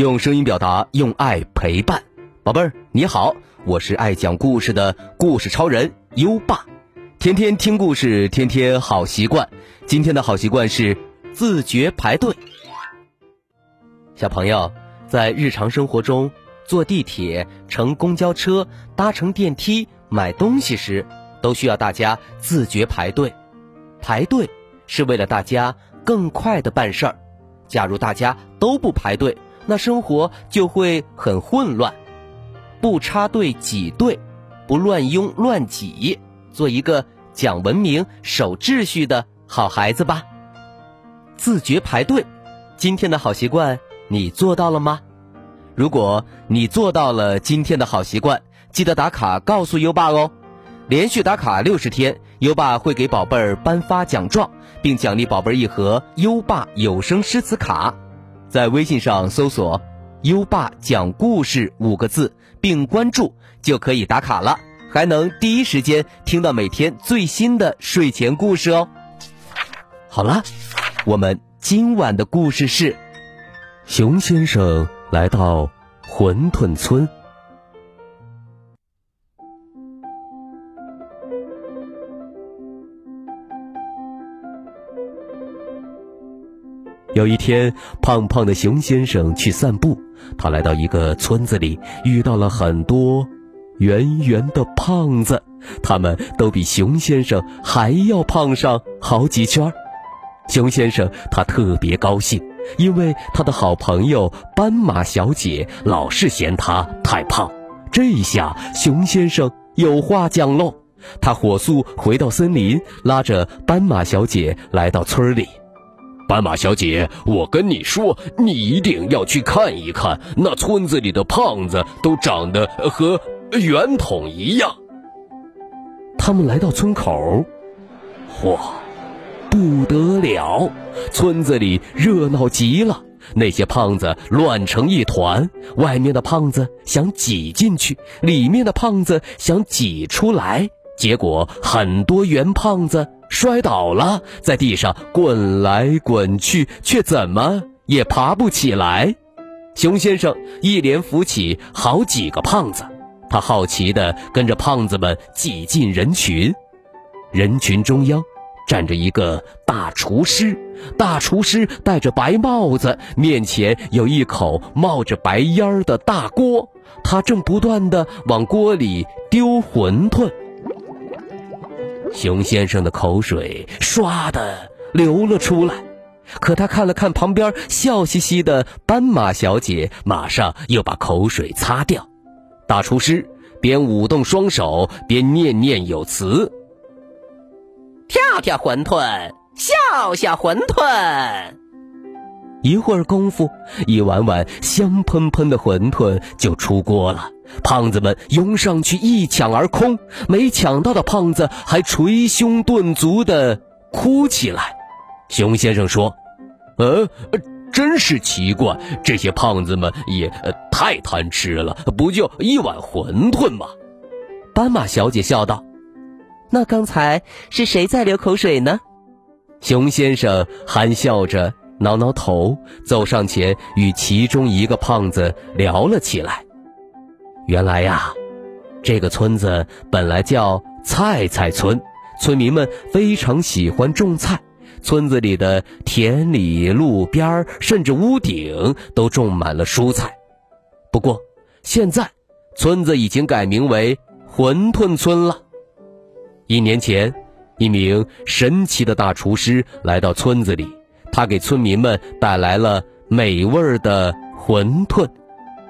用声音表达，用爱陪伴。宝贝儿，你好，我是爱讲故事的故事超人优爸。天天听故事，天天好习惯。今天的好习惯是自觉排队。小朋友在日常生活中，坐地铁、乘公交车、搭乘电梯、买东西时，都需要大家自觉排队。排队是为了大家更快的办事儿。假如大家都不排队，那生活就会很混乱。不插队挤队，不乱拥乱挤，做一个讲文明、守秩序的好孩子吧。自觉排队，今天的好习惯你做到了吗？如果你做到了今天的好习惯，记得打卡告诉优爸哦。连续打卡六十天，优爸会给宝贝儿颁发奖状，并奖励宝贝儿一盒优爸有声诗词卡。在微信上搜索“优爸讲故事”五个字，并关注就可以打卡了，还能第一时间听到每天最新的睡前故事哦。好了，我们今晚的故事是：熊先生来到馄饨村。有一天，胖胖的熊先生去散步。他来到一个村子里，遇到了很多圆圆的胖子，他们都比熊先生还要胖上好几圈。熊先生他特别高兴，因为他的好朋友斑马小姐老是嫌他太胖。这下熊先生有话讲喽，他火速回到森林，拉着斑马小姐来到村里。斑马小姐，我跟你说，你一定要去看一看，那村子里的胖子都长得和圆筒一样。他们来到村口，嚯，不得了！村子里热闹极了，那些胖子乱成一团，外面的胖子想挤进去，里面的胖子想挤出来，结果很多圆胖子。摔倒了，在地上滚来滚去，却怎么也爬不起来。熊先生一连扶起好几个胖子，他好奇地跟着胖子们挤进人群。人群中央站着一个大厨师，大厨师戴着白帽子，面前有一口冒着白烟的大锅，他正不断地往锅里丢馄饨。熊先生的口水唰的流了出来，可他看了看旁边笑嘻嘻的斑马小姐，马上又把口水擦掉。大厨师边舞动双手边念念有词：“跳跳馄饨，笑笑馄饨。”一会儿功夫，一碗碗香喷喷的馄饨就出锅了。胖子们拥上去一抢而空，没抢到的胖子还捶胸顿足的哭起来。熊先生说：“呃，真是奇怪，这些胖子们也太贪吃了，不就一碗馄饨吗？”斑马小姐笑道：“那刚才是谁在流口水呢？”熊先生含笑着挠挠头，走上前与其中一个胖子聊了起来。原来呀，这个村子本来叫菜菜村，村民们非常喜欢种菜，村子里的田里、路边甚至屋顶都种满了蔬菜。不过，现在村子已经改名为馄饨村了。一年前，一名神奇的大厨师来到村子里，他给村民们带来了美味的馄饨。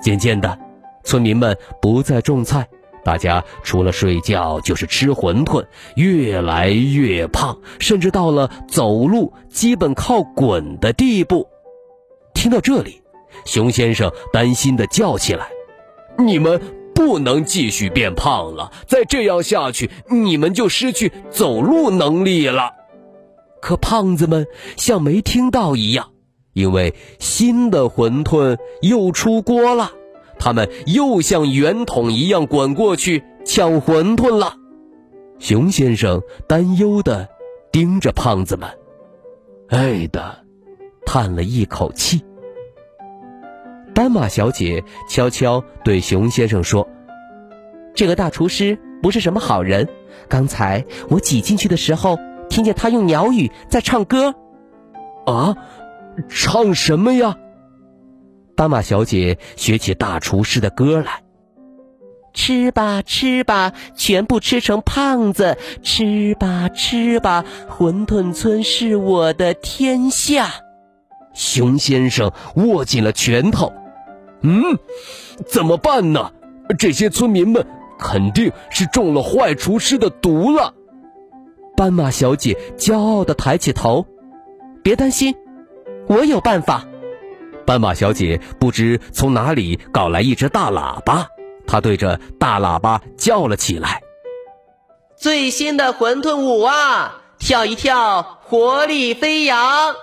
渐渐的。村民们不再种菜，大家除了睡觉就是吃馄饨，越来越胖，甚至到了走路基本靠滚的地步。听到这里，熊先生担心的叫起来：“你们不能继续变胖了，再这样下去，你们就失去走路能力了。”可胖子们像没听到一样，因为新的馄饨又出锅了。他们又像圆筒一样滚过去抢馄饨了。熊先生担忧地盯着胖子们，哎的叹了一口气。斑马小姐悄悄对熊先生说：“这个大厨师不是什么好人。刚才我挤进去的时候，听见他用鸟语在唱歌。啊，唱什么呀？”斑马小姐学起大厨师的歌来：“吃吧，吃吧，全部吃成胖子；吃吧，吃吧，馄饨村是我的天下。”熊先生握紧了拳头。嗯，怎么办呢？这些村民们肯定是中了坏厨师的毒了。斑马小姐骄傲地抬起头：“别担心，我有办法。”斑马小姐不知从哪里搞来一只大喇叭，她对着大喇叭叫了起来：“最新的馄饨舞啊，跳一跳，活力飞扬！”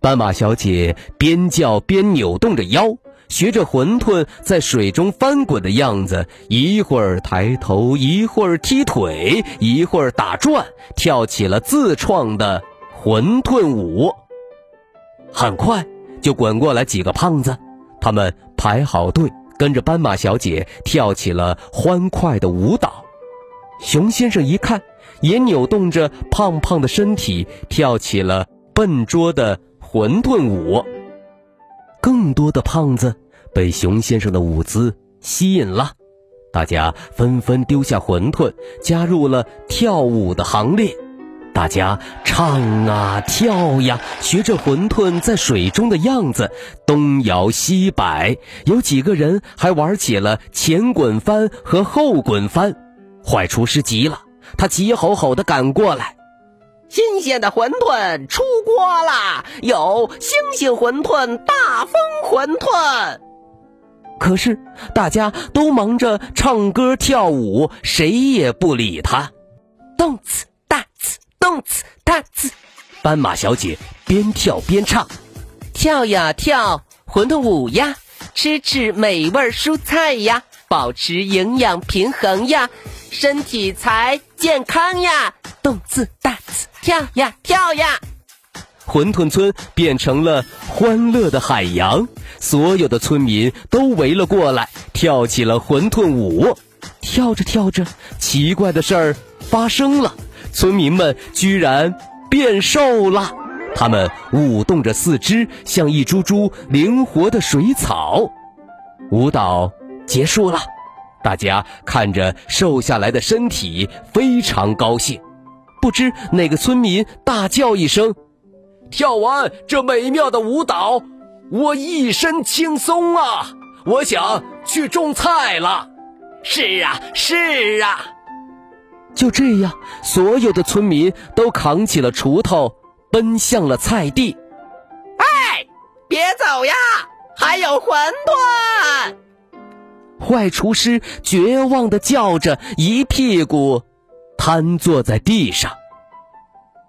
斑马小姐边叫边扭动着腰。学着馄饨在水中翻滚的样子，一会儿抬头，一会儿踢腿，一会儿打转，跳起了自创的馄饨舞。很快就滚过来几个胖子，他们排好队，跟着斑马小姐跳起了欢快的舞蹈。熊先生一看，也扭动着胖胖的身体，跳起了笨拙的馄饨舞。更多的胖子被熊先生的舞姿吸引了，大家纷纷丢下馄饨，加入了跳舞的行列。大家唱啊跳呀，学着馄饨在水中的样子，东摇西摆。有几个人还玩起了前滚翻和后滚翻。坏厨师急了，他急吼吼地赶过来。新鲜的馄饨出锅啦！有星星馄饨、大馄饨。可是大家都忙着唱歌跳舞，谁也不理他。动次大次，动次大次。斑马小姐边跳边唱：跳呀跳，馄饨舞呀，吃吃美味蔬菜呀，保持营养平衡呀，身体才健康呀。动次大次。跳呀跳呀！馄饨村变成了欢乐的海洋，所有的村民都围了过来，跳起了馄饨舞。跳着跳着，奇怪的事儿发生了，村民们居然变瘦了。他们舞动着四肢，像一株株灵活的水草。舞蹈结束了，大家看着瘦下来的身体，非常高兴。不知哪个村民大叫一声：“跳完这美妙的舞蹈，我一身轻松啊！我想去种菜了。”“是啊，是啊。”就这样，所有的村民都扛起了锄头，奔向了菜地。哎，别走呀，还有馄饨！坏厨师绝望的叫着，一屁股。瘫坐在地上，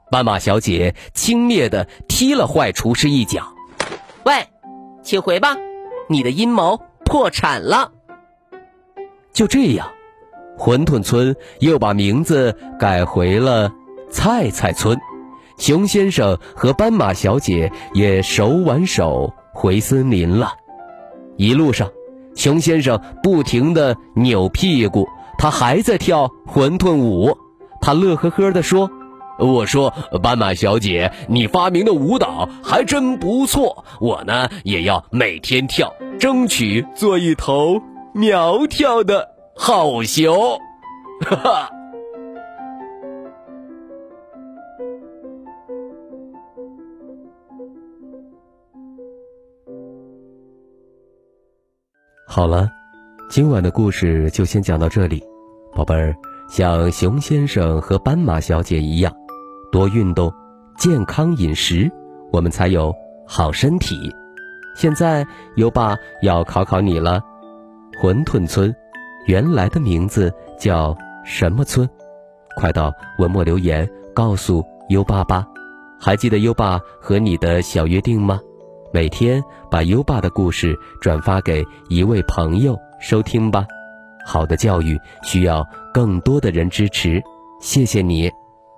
斑马小姐轻蔑地踢了坏厨师一脚。“喂，请回吧，你的阴谋破产了。”就这样，馄饨村又把名字改回了菜菜村。熊先生和斑马小姐也手挽手回森林了。一路上，熊先生不停地扭屁股。他还在跳馄饨舞，他乐呵呵地说：“我说，斑马小姐，你发明的舞蹈还真不错。我呢，也要每天跳，争取做一头苗条的好熊。”哈哈。好了。今晚的故事就先讲到这里，宝贝儿，像熊先生和斑马小姐一样，多运动，健康饮食，我们才有好身体。现在优爸要考考你了，馄饨村原来的名字叫什么村？快到文末留言告诉优爸吧。还记得优爸和你的小约定吗？每天把优爸的故事转发给一位朋友。收听吧，好的教育需要更多的人支持，谢谢你，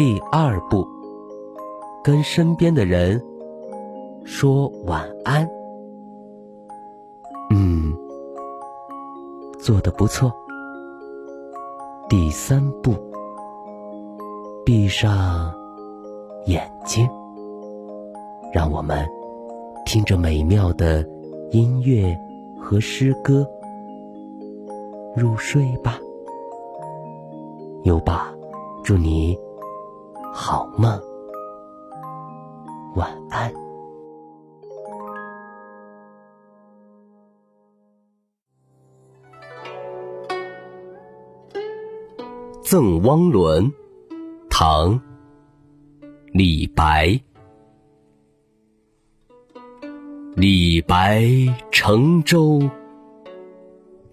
第二步，跟身边的人说晚安。嗯，做的不错。第三步，闭上眼睛，让我们听着美妙的音乐和诗歌入睡吧。优爸，祝你。好梦，晚安。《赠汪伦》唐·李白。李白乘舟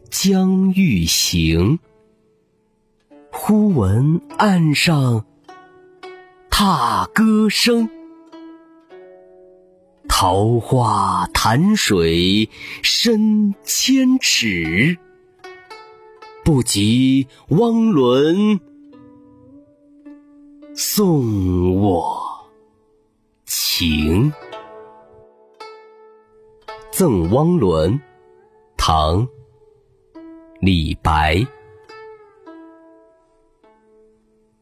将欲行，忽闻岸上。踏歌声，桃花潭水深千尺，不及汪伦送我情。《赠汪伦》唐·李白。